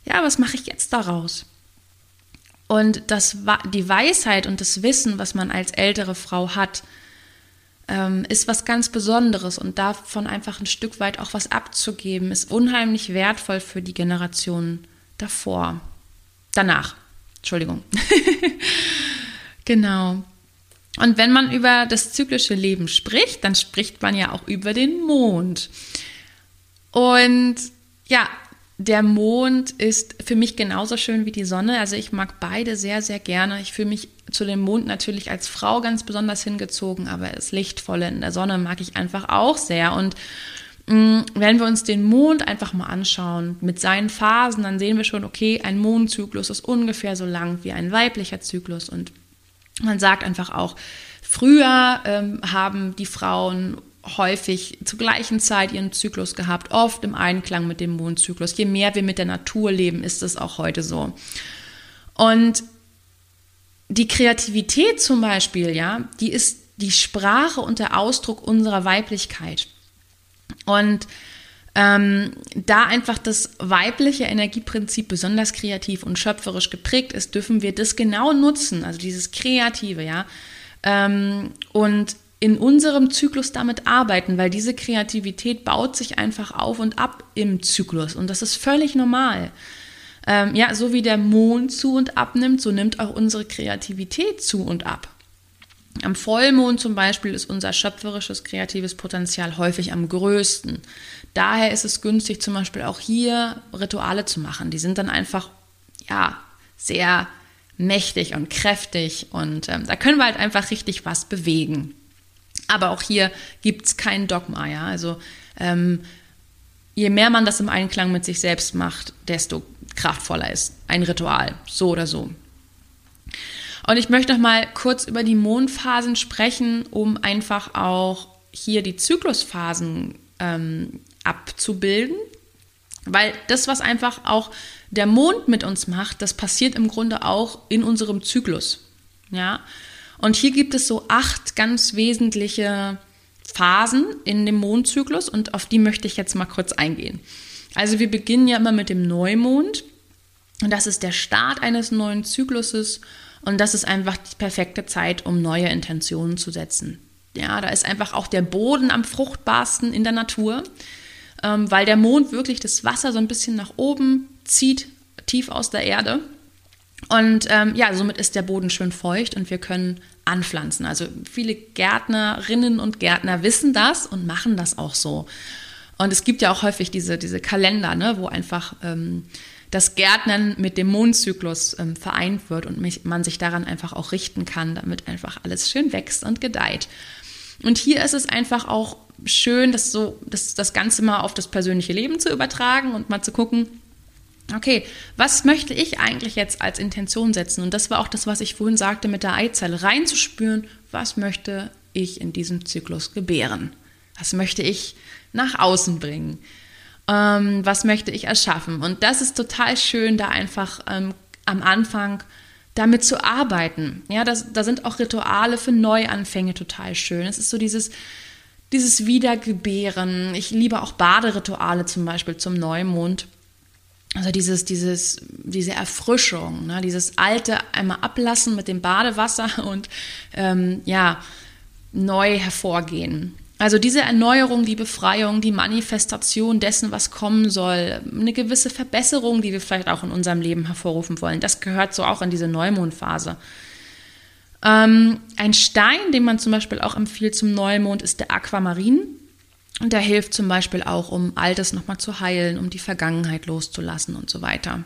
ja, was mache ich jetzt daraus? Und das, die Weisheit und das Wissen, was man als ältere Frau hat, ähm, ist was ganz Besonderes und davon einfach ein Stück weit auch was abzugeben, ist unheimlich wertvoll für die Generationen davor. Danach. Entschuldigung. genau. Und wenn man über das zyklische Leben spricht, dann spricht man ja auch über den Mond. Und ja, der Mond ist für mich genauso schön wie die Sonne. Also ich mag beide sehr, sehr gerne. Ich fühle mich zu dem Mond natürlich als Frau ganz besonders hingezogen, aber das Lichtvolle in der Sonne mag ich einfach auch sehr. Und wenn wir uns den Mond einfach mal anschauen mit seinen Phasen, dann sehen wir schon, okay, ein Mondzyklus ist ungefähr so lang wie ein weiblicher Zyklus. Und man sagt einfach auch, früher ähm, haben die Frauen häufig zur gleichen Zeit ihren Zyklus gehabt, oft im Einklang mit dem Mondzyklus. Je mehr wir mit der Natur leben, ist es auch heute so. Und die Kreativität zum Beispiel, ja, die ist die Sprache und der Ausdruck unserer Weiblichkeit. Und ähm, da einfach das weibliche Energieprinzip besonders kreativ und schöpferisch geprägt ist, dürfen wir das genau nutzen, also dieses Kreative, ja. Ähm, und in unserem Zyklus damit arbeiten, weil diese Kreativität baut sich einfach auf und ab im Zyklus und das ist völlig normal. Ähm, ja, so wie der Mond zu und abnimmt, so nimmt auch unsere Kreativität zu und ab. Am Vollmond zum Beispiel ist unser schöpferisches kreatives Potenzial häufig am größten. Daher ist es günstig, zum Beispiel auch hier Rituale zu machen. Die sind dann einfach, ja, sehr mächtig und kräftig und ähm, da können wir halt einfach richtig was bewegen. Aber auch hier gibt es kein Dogma, ja. Also ähm, je mehr man das im Einklang mit sich selbst macht, desto kraftvoller ist ein Ritual, so oder so. Und ich möchte noch mal kurz über die Mondphasen sprechen, um einfach auch hier die Zyklusphasen ähm, abzubilden. Weil das, was einfach auch der Mond mit uns macht, das passiert im Grunde auch in unserem Zyklus. Ja, und hier gibt es so acht ganz wesentliche Phasen in dem Mondzyklus und auf die möchte ich jetzt mal kurz eingehen. Also wir beginnen ja immer mit dem Neumond und das ist der Start eines neuen Zykluses und das ist einfach die perfekte Zeit, um neue Intentionen zu setzen. Ja, da ist einfach auch der Boden am fruchtbarsten in der Natur, ähm, weil der Mond wirklich das Wasser so ein bisschen nach oben zieht, tief aus der Erde. Und ähm, ja, somit ist der Boden schön feucht und wir können anpflanzen. Also viele Gärtnerinnen und Gärtner wissen das und machen das auch so. Und es gibt ja auch häufig diese, diese Kalender, ne, wo einfach ähm, das Gärtnern mit dem Mondzyklus ähm, vereint wird und mich, man sich daran einfach auch richten kann, damit einfach alles schön wächst und gedeiht. Und hier ist es einfach auch schön, das so, das, das Ganze mal auf das persönliche Leben zu übertragen und mal zu gucken, okay, was möchte ich eigentlich jetzt als Intention setzen? Und das war auch das, was ich vorhin sagte mit der Eizelle, reinzuspüren, was möchte ich in diesem Zyklus gebären? Was möchte ich nach außen bringen? Ähm, was möchte ich erschaffen? Und das ist total schön, da einfach ähm, am Anfang damit zu arbeiten. Ja, das, da sind auch Rituale für Neuanfänge total schön. Es ist so dieses, dieses Wiedergebären. Ich liebe auch Baderituale zum Beispiel zum Neumond. Also dieses, dieses, diese Erfrischung, ne? dieses alte einmal ablassen mit dem Badewasser und ähm, ja, neu hervorgehen. Also diese Erneuerung, die Befreiung, die Manifestation dessen, was kommen soll, eine gewisse Verbesserung, die wir vielleicht auch in unserem Leben hervorrufen wollen, das gehört so auch in diese Neumondphase. Ähm, ein Stein, den man zum Beispiel auch empfiehlt zum Neumond, ist der Aquamarin. Und der hilft zum Beispiel auch, um Altes nochmal zu heilen, um die Vergangenheit loszulassen und so weiter.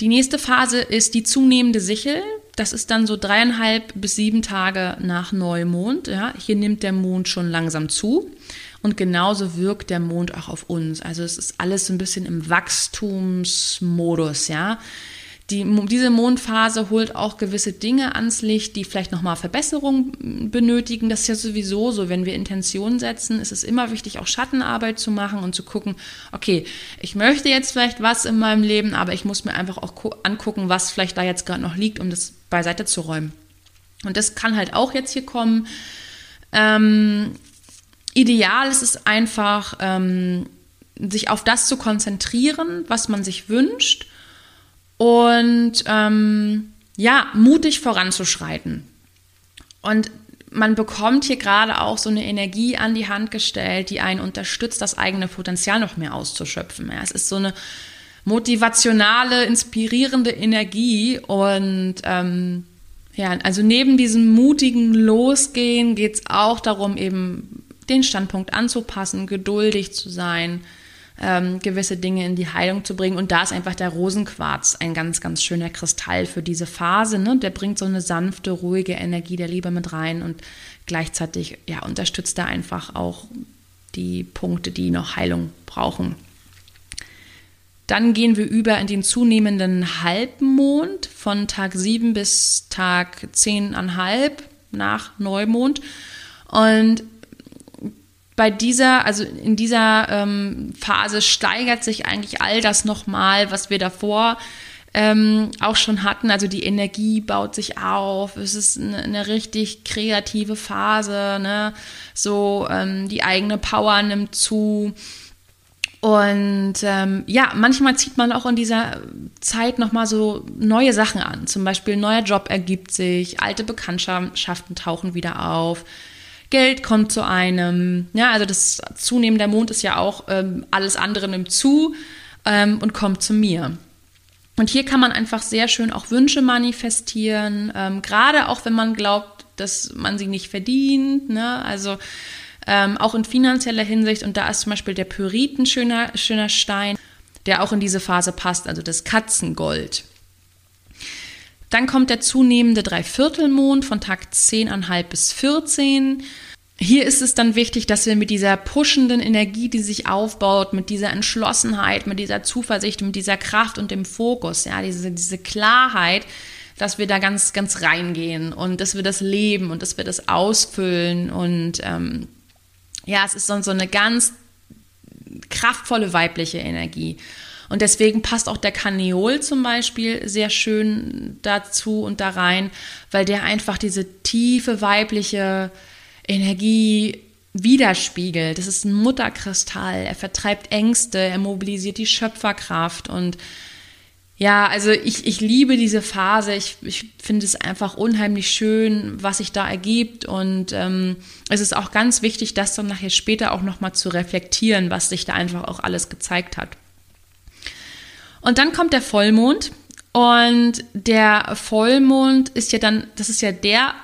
Die nächste Phase ist die zunehmende Sichel. Das ist dann so dreieinhalb bis sieben Tage nach Neumond. Ja. Hier nimmt der Mond schon langsam zu. Und genauso wirkt der Mond auch auf uns. Also es ist alles so ein bisschen im Wachstumsmodus, ja. Die, diese Mondphase holt auch gewisse Dinge ans Licht, die vielleicht nochmal Verbesserung benötigen. Das ist ja sowieso so, wenn wir Intentionen setzen, ist es immer wichtig, auch Schattenarbeit zu machen und zu gucken, okay, ich möchte jetzt vielleicht was in meinem Leben, aber ich muss mir einfach auch angucken, was vielleicht da jetzt gerade noch liegt, um das beiseite zu räumen. Und das kann halt auch jetzt hier kommen. Ähm, ideal ist es einfach, ähm, sich auf das zu konzentrieren, was man sich wünscht und ähm, ja, mutig voranzuschreiten. Und man bekommt hier gerade auch so eine Energie an die Hand gestellt, die einen unterstützt, das eigene Potenzial noch mehr auszuschöpfen. Ja, es ist so eine motivationale, inspirierende Energie und ähm, ja, also neben diesem mutigen Losgehen geht es auch darum, eben den Standpunkt anzupassen, geduldig zu sein, ähm, gewisse Dinge in die Heilung zu bringen. Und da ist einfach der Rosenquarz ein ganz, ganz schöner Kristall für diese Phase. Ne? Der bringt so eine sanfte, ruhige Energie der Liebe mit rein und gleichzeitig ja, unterstützt er einfach auch die Punkte, die noch Heilung brauchen. Dann gehen wir über in den zunehmenden Halbmond von Tag 7 bis Tag 10,5 nach Neumond. Und bei dieser, also in dieser ähm, Phase steigert sich eigentlich all das nochmal, was wir davor ähm, auch schon hatten. Also die Energie baut sich auf. Es ist eine, eine richtig kreative Phase. Ne? So ähm, die eigene Power nimmt zu. Und ähm, ja, manchmal zieht man auch in dieser Zeit nochmal so neue Sachen an. Zum Beispiel ein neuer Job ergibt sich, alte Bekanntschaften tauchen wieder auf Geld kommt zu einem. Ja, also das Zunehmen der Mond ist ja auch ähm, alles andere nimmt zu ähm, und kommt zu mir. Und hier kann man einfach sehr schön auch Wünsche manifestieren, ähm, gerade auch wenn man glaubt, dass man sie nicht verdient. Ne? Also ähm, auch in finanzieller Hinsicht. Und da ist zum Beispiel der Pyrit ein schöner, schöner Stein, der auch in diese Phase passt, also das Katzengold. Dann kommt der zunehmende Dreiviertelmond von Tag 10,5 bis 14. Hier ist es dann wichtig, dass wir mit dieser pushenden Energie, die sich aufbaut, mit dieser Entschlossenheit, mit dieser Zuversicht, mit dieser Kraft und dem Fokus, ja, diese, diese Klarheit, dass wir da ganz, ganz reingehen und dass wir das leben und dass wir das ausfüllen. Und ähm, ja, es ist dann so eine ganz kraftvolle weibliche Energie. Und deswegen passt auch der Kaneol zum Beispiel sehr schön dazu und da rein, weil der einfach diese tiefe weibliche Energie widerspiegelt. Das ist ein Mutterkristall. Er vertreibt Ängste, er mobilisiert die Schöpferkraft und ja, also ich, ich liebe diese Phase. Ich, ich finde es einfach unheimlich schön, was sich da ergibt. Und ähm, es ist auch ganz wichtig, das dann nachher später auch nochmal zu reflektieren, was sich da einfach auch alles gezeigt hat. Und dann kommt der Vollmond. Und der Vollmond ist ja dann, das ist ja der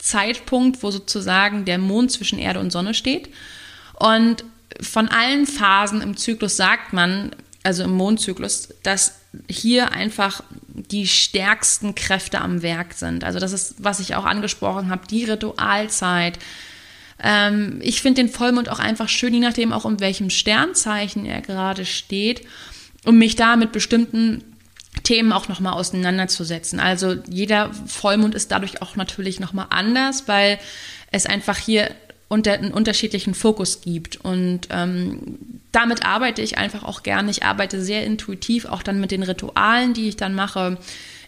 Zeitpunkt, wo sozusagen der Mond zwischen Erde und Sonne steht. Und von allen Phasen im Zyklus sagt man, also im Mondzyklus, dass hier einfach die stärksten Kräfte am Werk sind. Also das ist, was ich auch angesprochen habe, die Ritualzeit. Ähm, ich finde den Vollmond auch einfach schön, je nachdem auch um welchem Sternzeichen er gerade steht um mich da mit bestimmten Themen auch nochmal auseinanderzusetzen. Also jeder Vollmond ist dadurch auch natürlich nochmal anders, weil es einfach hier unter, einen unterschiedlichen Fokus gibt. Und ähm, damit arbeite ich einfach auch gerne. Ich arbeite sehr intuitiv, auch dann mit den Ritualen, die ich dann mache.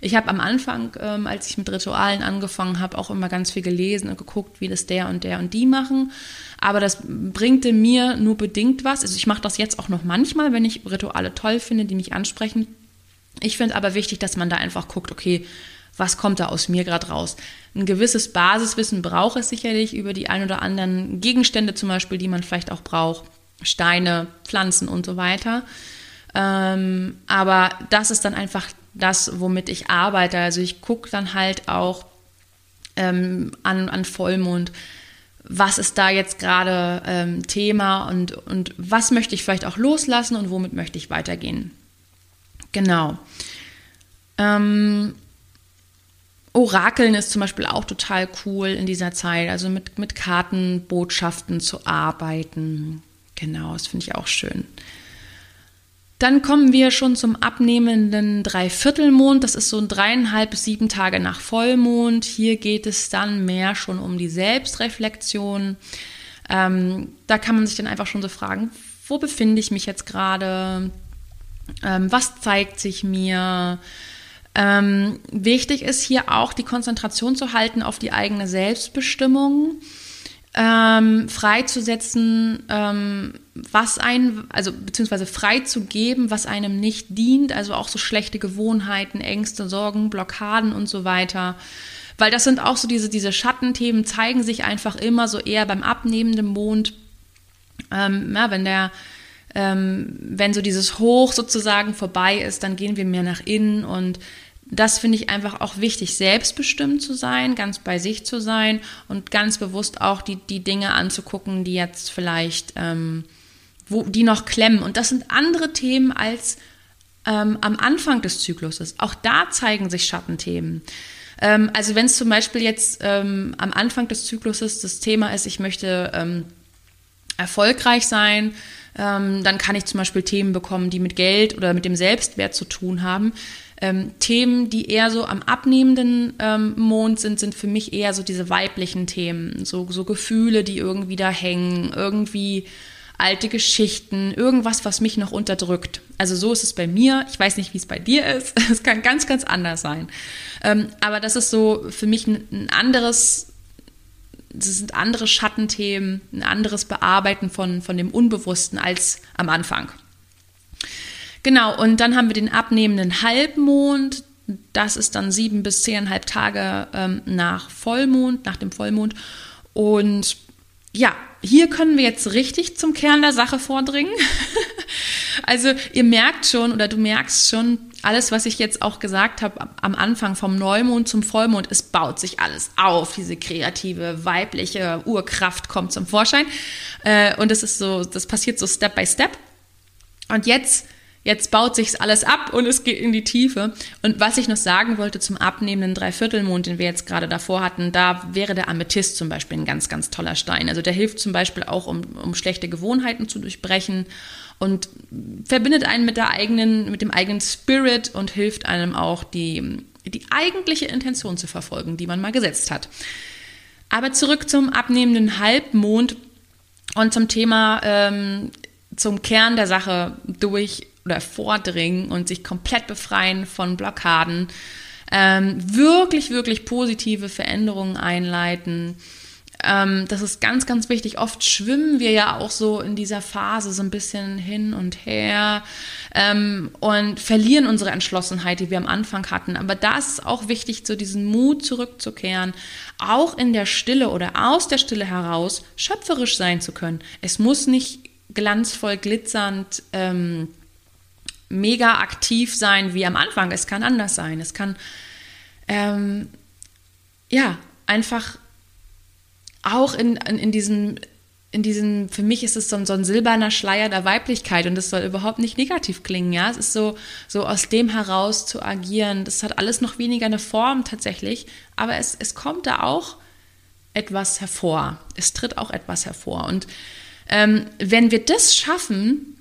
Ich habe am Anfang, ähm, als ich mit Ritualen angefangen habe, auch immer ganz viel gelesen und geguckt, wie das der und der und die machen. Aber das bringte mir nur bedingt was. Also ich mache das jetzt auch noch manchmal, wenn ich Rituale toll finde, die mich ansprechen. Ich finde aber wichtig, dass man da einfach guckt, okay, was kommt da aus mir gerade raus? Ein gewisses Basiswissen braucht es sicherlich über die ein oder anderen Gegenstände zum Beispiel, die man vielleicht auch braucht. Steine, Pflanzen und so weiter. Ähm, aber das ist dann einfach das, womit ich arbeite. Also ich gucke dann halt auch ähm, an, an Vollmond, was ist da jetzt gerade ähm, Thema und, und was möchte ich vielleicht auch loslassen und womit möchte ich weitergehen. Genau. Ähm, Orakeln ist zum Beispiel auch total cool in dieser Zeit, also mit, mit Kartenbotschaften zu arbeiten. Genau, das finde ich auch schön. Dann kommen wir schon zum abnehmenden Dreiviertelmond. Das ist so dreieinhalb bis sieben Tage nach Vollmond. Hier geht es dann mehr schon um die Selbstreflexion. Ähm, da kann man sich dann einfach schon so fragen, wo befinde ich mich jetzt gerade? Ähm, was zeigt sich mir? Ähm, wichtig ist hier auch die Konzentration zu halten auf die eigene Selbstbestimmung ähm, freizusetzen, ähm, was ein, also beziehungsweise freizugeben, was einem nicht dient, also auch so schlechte Gewohnheiten, Ängste, Sorgen, Blockaden und so weiter. Weil das sind auch so diese, diese Schattenthemen, zeigen sich einfach immer so eher beim abnehmenden Mond. Ähm, ja, wenn der, ähm, wenn so dieses Hoch sozusagen vorbei ist, dann gehen wir mehr nach innen und das finde ich einfach auch wichtig, selbstbestimmt zu sein, ganz bei sich zu sein und ganz bewusst auch die, die Dinge anzugucken, die jetzt vielleicht, ähm, wo, die noch klemmen. Und das sind andere Themen als ähm, am Anfang des Zykluses. Auch da zeigen sich Schattenthemen. Ähm, also wenn es zum Beispiel jetzt ähm, am Anfang des Zykluses das Thema ist, ich möchte ähm, erfolgreich sein, ähm, dann kann ich zum Beispiel Themen bekommen, die mit Geld oder mit dem Selbstwert zu tun haben. Ähm, Themen, die eher so am abnehmenden ähm, Mond sind, sind für mich eher so diese weiblichen Themen, so, so Gefühle, die irgendwie da hängen, irgendwie alte Geschichten, irgendwas, was mich noch unterdrückt. Also so ist es bei mir. Ich weiß nicht, wie es bei dir ist. Es kann ganz, ganz anders sein. Ähm, aber das ist so für mich ein, ein anderes das sind andere Schattenthemen, ein anderes Bearbeiten von, von dem Unbewussten als am Anfang. Genau, und dann haben wir den abnehmenden Halbmond. Das ist dann sieben bis zehneinhalb Tage ähm, nach Vollmond, nach dem Vollmond. Und ja, hier können wir jetzt richtig zum Kern der Sache vordringen. also ihr merkt schon oder du merkst schon, alles, was ich jetzt auch gesagt habe am Anfang vom Neumond zum Vollmond, es baut sich alles auf. Diese kreative, weibliche Urkraft kommt zum Vorschein. Äh, und das ist so, das passiert so Step by Step. Und jetzt Jetzt baut sich alles ab und es geht in die Tiefe. Und was ich noch sagen wollte zum abnehmenden Dreiviertelmond, den wir jetzt gerade davor hatten, da wäre der Amethyst zum Beispiel ein ganz, ganz toller Stein. Also der hilft zum Beispiel auch, um, um schlechte Gewohnheiten zu durchbrechen und verbindet einen mit der eigenen, mit dem eigenen Spirit und hilft einem auch, die, die eigentliche Intention zu verfolgen, die man mal gesetzt hat. Aber zurück zum abnehmenden Halbmond und zum Thema, ähm, zum Kern der Sache durch oder vordringen und sich komplett befreien von Blockaden, ähm, wirklich, wirklich positive Veränderungen einleiten. Ähm, das ist ganz, ganz wichtig. Oft schwimmen wir ja auch so in dieser Phase so ein bisschen hin und her ähm, und verlieren unsere Entschlossenheit, die wir am Anfang hatten. Aber da ist auch wichtig, so diesen Mut zurückzukehren, auch in der Stille oder aus der Stille heraus schöpferisch sein zu können. Es muss nicht glanzvoll, glitzernd, ähm, mega aktiv sein wie am Anfang. Es kann anders sein. Es kann, ähm, ja, einfach auch in, in, in diesem, in diesem, für mich ist es so ein, so ein silberner Schleier der Weiblichkeit und das soll überhaupt nicht negativ klingen, ja. Es ist so, so aus dem heraus zu agieren. Das hat alles noch weniger eine Form tatsächlich, aber es, es kommt da auch etwas hervor. Es tritt auch etwas hervor. Und ähm, wenn wir das schaffen,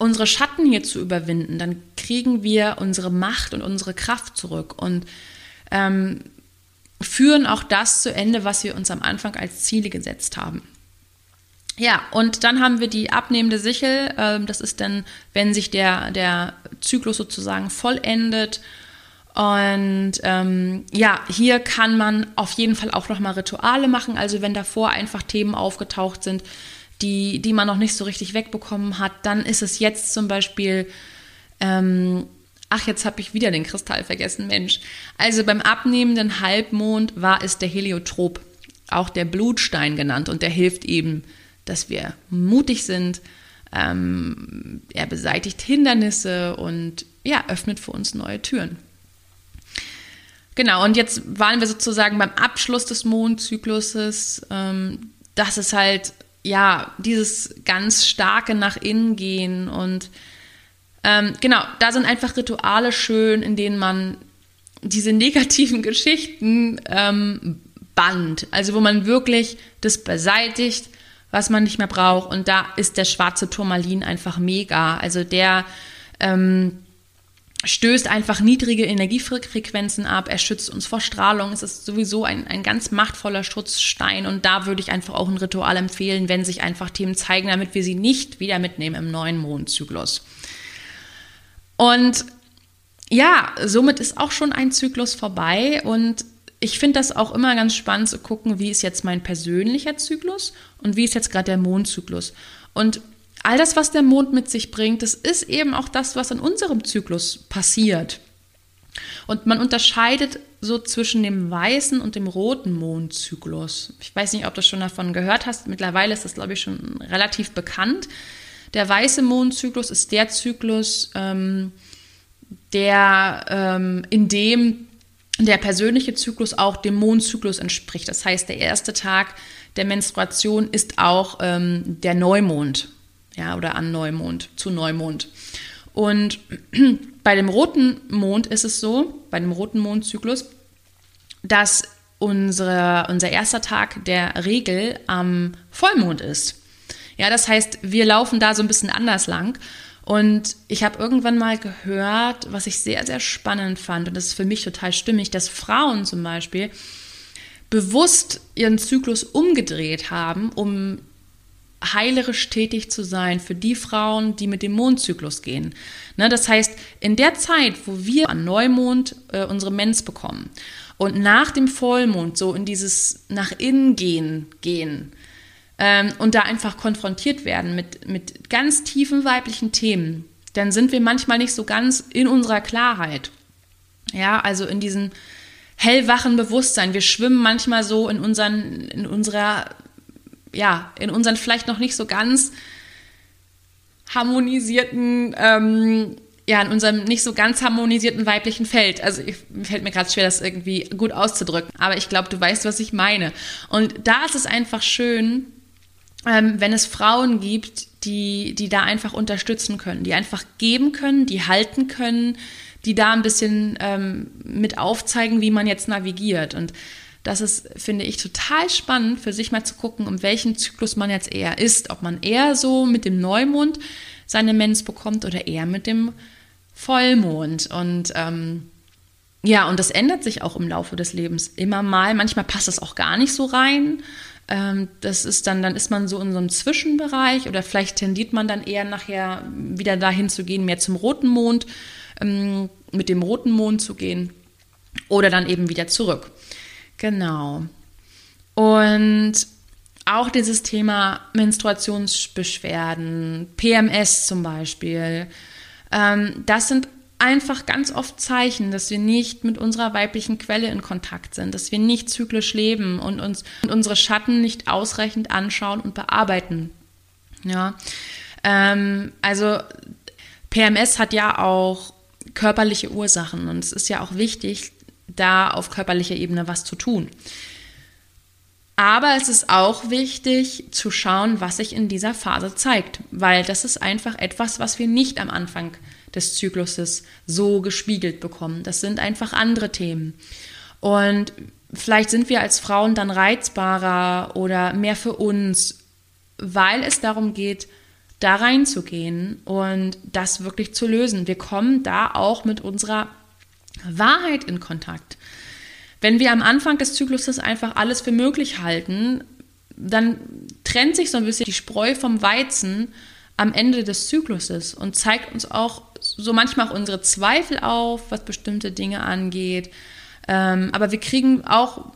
unsere Schatten hier zu überwinden, dann kriegen wir unsere Macht und unsere Kraft zurück und ähm, führen auch das zu Ende, was wir uns am Anfang als Ziele gesetzt haben. Ja, und dann haben wir die abnehmende Sichel. Ähm, das ist dann, wenn sich der, der Zyklus sozusagen vollendet. Und ähm, ja, hier kann man auf jeden Fall auch nochmal Rituale machen. Also wenn davor einfach Themen aufgetaucht sind, die, die man noch nicht so richtig wegbekommen hat, dann ist es jetzt zum Beispiel, ähm, ach, jetzt habe ich wieder den Kristall vergessen, Mensch. Also beim abnehmenden Halbmond war es der Heliotrop, auch der Blutstein genannt. Und der hilft eben dass wir mutig sind. Ähm, er beseitigt Hindernisse und ja, öffnet für uns neue Türen. Genau, und jetzt waren wir sozusagen beim Abschluss des Mondzykluses. Ähm, das ist halt, ja, dieses ganz starke nach innen gehen und ähm, genau, da sind einfach Rituale schön, in denen man diese negativen Geschichten ähm, bannt. Also wo man wirklich das beseitigt, was man nicht mehr braucht. Und da ist der schwarze Turmalin einfach mega. Also der ähm, stößt einfach niedrige Energiefrequenzen ab. Er schützt uns vor Strahlung. Es ist sowieso ein, ein ganz machtvoller Schutzstein. Und da würde ich einfach auch ein Ritual empfehlen, wenn sich einfach Themen zeigen, damit wir sie nicht wieder mitnehmen im neuen Mondzyklus. Und ja, somit ist auch schon ein Zyklus vorbei und ich finde das auch immer ganz spannend zu gucken, wie ist jetzt mein persönlicher Zyklus und wie ist jetzt gerade der Mondzyklus. Und all das, was der Mond mit sich bringt, das ist eben auch das, was in unserem Zyklus passiert. Und man unterscheidet so zwischen dem weißen und dem roten Mondzyklus. Ich weiß nicht, ob du schon davon gehört hast. Mittlerweile ist das, glaube ich, schon relativ bekannt. Der weiße Mondzyklus ist der Zyklus, ähm, der ähm, in dem der persönliche Zyklus auch dem Mondzyklus entspricht. Das heißt, der erste Tag der Menstruation ist auch ähm, der Neumond, ja, oder an Neumond, zu Neumond. Und bei dem roten Mond ist es so, bei dem roten Mondzyklus, dass unsere, unser erster Tag der Regel am Vollmond ist. Ja, das heißt, wir laufen da so ein bisschen anders lang. Und ich habe irgendwann mal gehört, was ich sehr, sehr spannend fand, und das ist für mich total stimmig, dass Frauen zum Beispiel bewusst ihren Zyklus umgedreht haben, um heilerisch tätig zu sein für die Frauen, die mit dem Mondzyklus gehen. Ne, das heißt, in der Zeit, wo wir an Neumond äh, unsere Mens bekommen und nach dem Vollmond so in dieses nach innen gehen gehen, ähm, und da einfach konfrontiert werden mit, mit ganz tiefen weiblichen Themen, dann sind wir manchmal nicht so ganz in unserer Klarheit. Ja, also in diesem hellwachen Bewusstsein. Wir schwimmen manchmal so in unseren, in unserer, ja, in unseren vielleicht noch nicht so ganz harmonisierten, ähm, ja, in unserem nicht so ganz harmonisierten weiblichen Feld. Also ich, fällt mir gerade schwer, das irgendwie gut auszudrücken. Aber ich glaube, du weißt, was ich meine. Und da ist es einfach schön, ähm, wenn es Frauen gibt, die, die da einfach unterstützen können, die einfach geben können, die halten können, die da ein bisschen ähm, mit aufzeigen, wie man jetzt navigiert. Und das ist, finde ich, total spannend für sich mal zu gucken, um welchen Zyklus man jetzt eher ist. Ob man eher so mit dem Neumond seine Mens bekommt oder eher mit dem Vollmond. Und ähm, ja, und das ändert sich auch im Laufe des Lebens immer mal. Manchmal passt das auch gar nicht so rein. Ähm, das ist dann, dann ist man so in so einem Zwischenbereich oder vielleicht tendiert man dann eher nachher wieder dahin zu gehen, mehr zum roten Mond, ähm, mit dem roten Mond zu gehen oder dann eben wieder zurück. Genau. Und auch dieses Thema Menstruationsbeschwerden, PMS zum Beispiel, ähm, das sind einfach ganz oft Zeichen, dass wir nicht mit unserer weiblichen Quelle in Kontakt sind, dass wir nicht zyklisch leben und uns und unsere Schatten nicht ausreichend anschauen und bearbeiten. Ja, ähm, also PMS hat ja auch körperliche Ursachen und es ist ja auch wichtig, da auf körperlicher Ebene was zu tun. Aber es ist auch wichtig zu schauen, was sich in dieser Phase zeigt, weil das ist einfach etwas, was wir nicht am Anfang des Zykluses so gespiegelt bekommen. Das sind einfach andere Themen. Und vielleicht sind wir als Frauen dann reizbarer oder mehr für uns, weil es darum geht, da reinzugehen und das wirklich zu lösen. Wir kommen da auch mit unserer Wahrheit in Kontakt. Wenn wir am Anfang des Zykluses einfach alles für möglich halten, dann trennt sich so ein bisschen die Spreu vom Weizen am Ende des Zykluses und zeigt uns auch so manchmal auch unsere Zweifel auf, was bestimmte Dinge angeht. Ähm, aber wir kriegen auch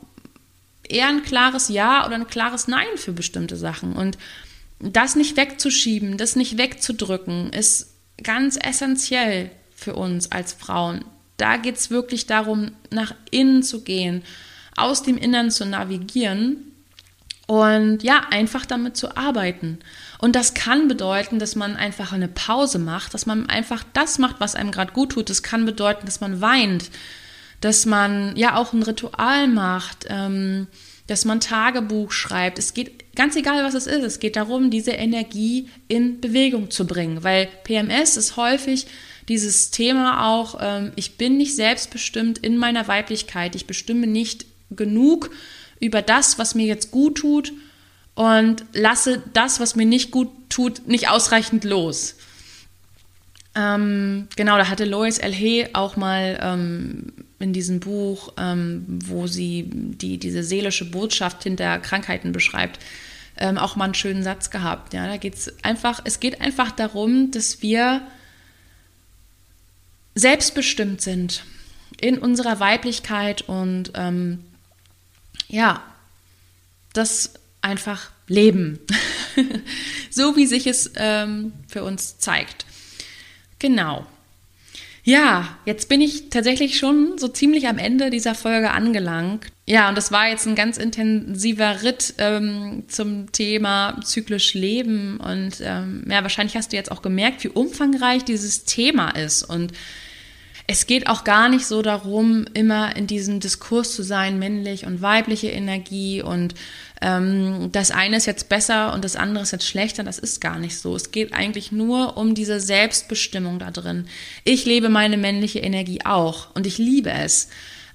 eher ein klares Ja oder ein klares Nein für bestimmte Sachen. Und das nicht wegzuschieben, das nicht wegzudrücken, ist ganz essentiell für uns als Frauen. Da geht es wirklich darum, nach innen zu gehen, aus dem Innern zu navigieren und ja, einfach damit zu arbeiten. Und das kann bedeuten, dass man einfach eine Pause macht, dass man einfach das macht, was einem gerade gut tut. Das kann bedeuten, dass man weint, dass man ja auch ein Ritual macht, ähm, dass man Tagebuch schreibt. Es geht ganz egal, was es ist. Es geht darum, diese Energie in Bewegung zu bringen, weil PMS ist häufig dieses Thema auch, ähm, ich bin nicht selbstbestimmt in meiner Weiblichkeit, ich bestimme nicht genug über das, was mir jetzt gut tut und lasse das, was mir nicht gut tut, nicht ausreichend los. Ähm, genau, da hatte Lois Elhe auch mal ähm, in diesem Buch, ähm, wo sie die, diese seelische Botschaft hinter Krankheiten beschreibt, ähm, auch mal einen schönen Satz gehabt. Ja, da geht's einfach, es geht einfach darum, dass wir selbstbestimmt sind in unserer Weiblichkeit und ähm, ja, das einfach leben, so wie sich es ähm, für uns zeigt. Genau. Ja, jetzt bin ich tatsächlich schon so ziemlich am Ende dieser Folge angelangt. Ja, und das war jetzt ein ganz intensiver Ritt ähm, zum Thema zyklisch Leben. Und ähm, ja, wahrscheinlich hast du jetzt auch gemerkt, wie umfangreich dieses Thema ist. Und es geht auch gar nicht so darum, immer in diesem Diskurs zu sein, männlich und weibliche Energie und ähm, das eine ist jetzt besser und das andere ist jetzt schlechter. Das ist gar nicht so. Es geht eigentlich nur um diese Selbstbestimmung da drin. Ich lebe meine männliche Energie auch und ich liebe es.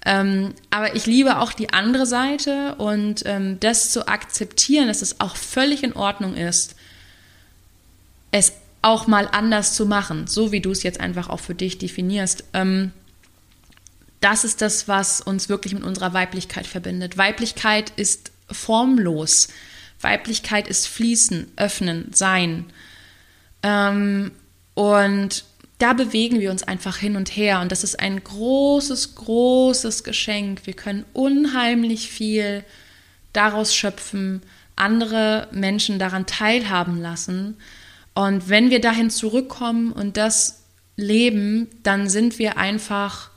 Ähm, aber ich liebe auch die andere Seite und ähm, das zu akzeptieren, dass es auch völlig in Ordnung ist, es auch mal anders zu machen, so wie du es jetzt einfach auch für dich definierst. Ähm, das ist das, was uns wirklich mit unserer Weiblichkeit verbindet. Weiblichkeit ist formlos. Weiblichkeit ist fließen, öffnen, sein. Ähm, und da bewegen wir uns einfach hin und her. Und das ist ein großes, großes Geschenk. Wir können unheimlich viel daraus schöpfen, andere Menschen daran teilhaben lassen. Und wenn wir dahin zurückkommen und das leben, dann sind wir einfach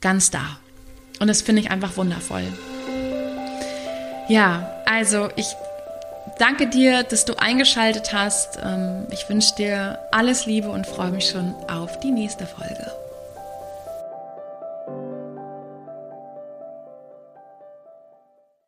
ganz da. Und das finde ich einfach wundervoll. Ja, also ich danke dir, dass du eingeschaltet hast. Ähm, ich wünsche dir alles Liebe und freue mich schon auf die nächste Folge.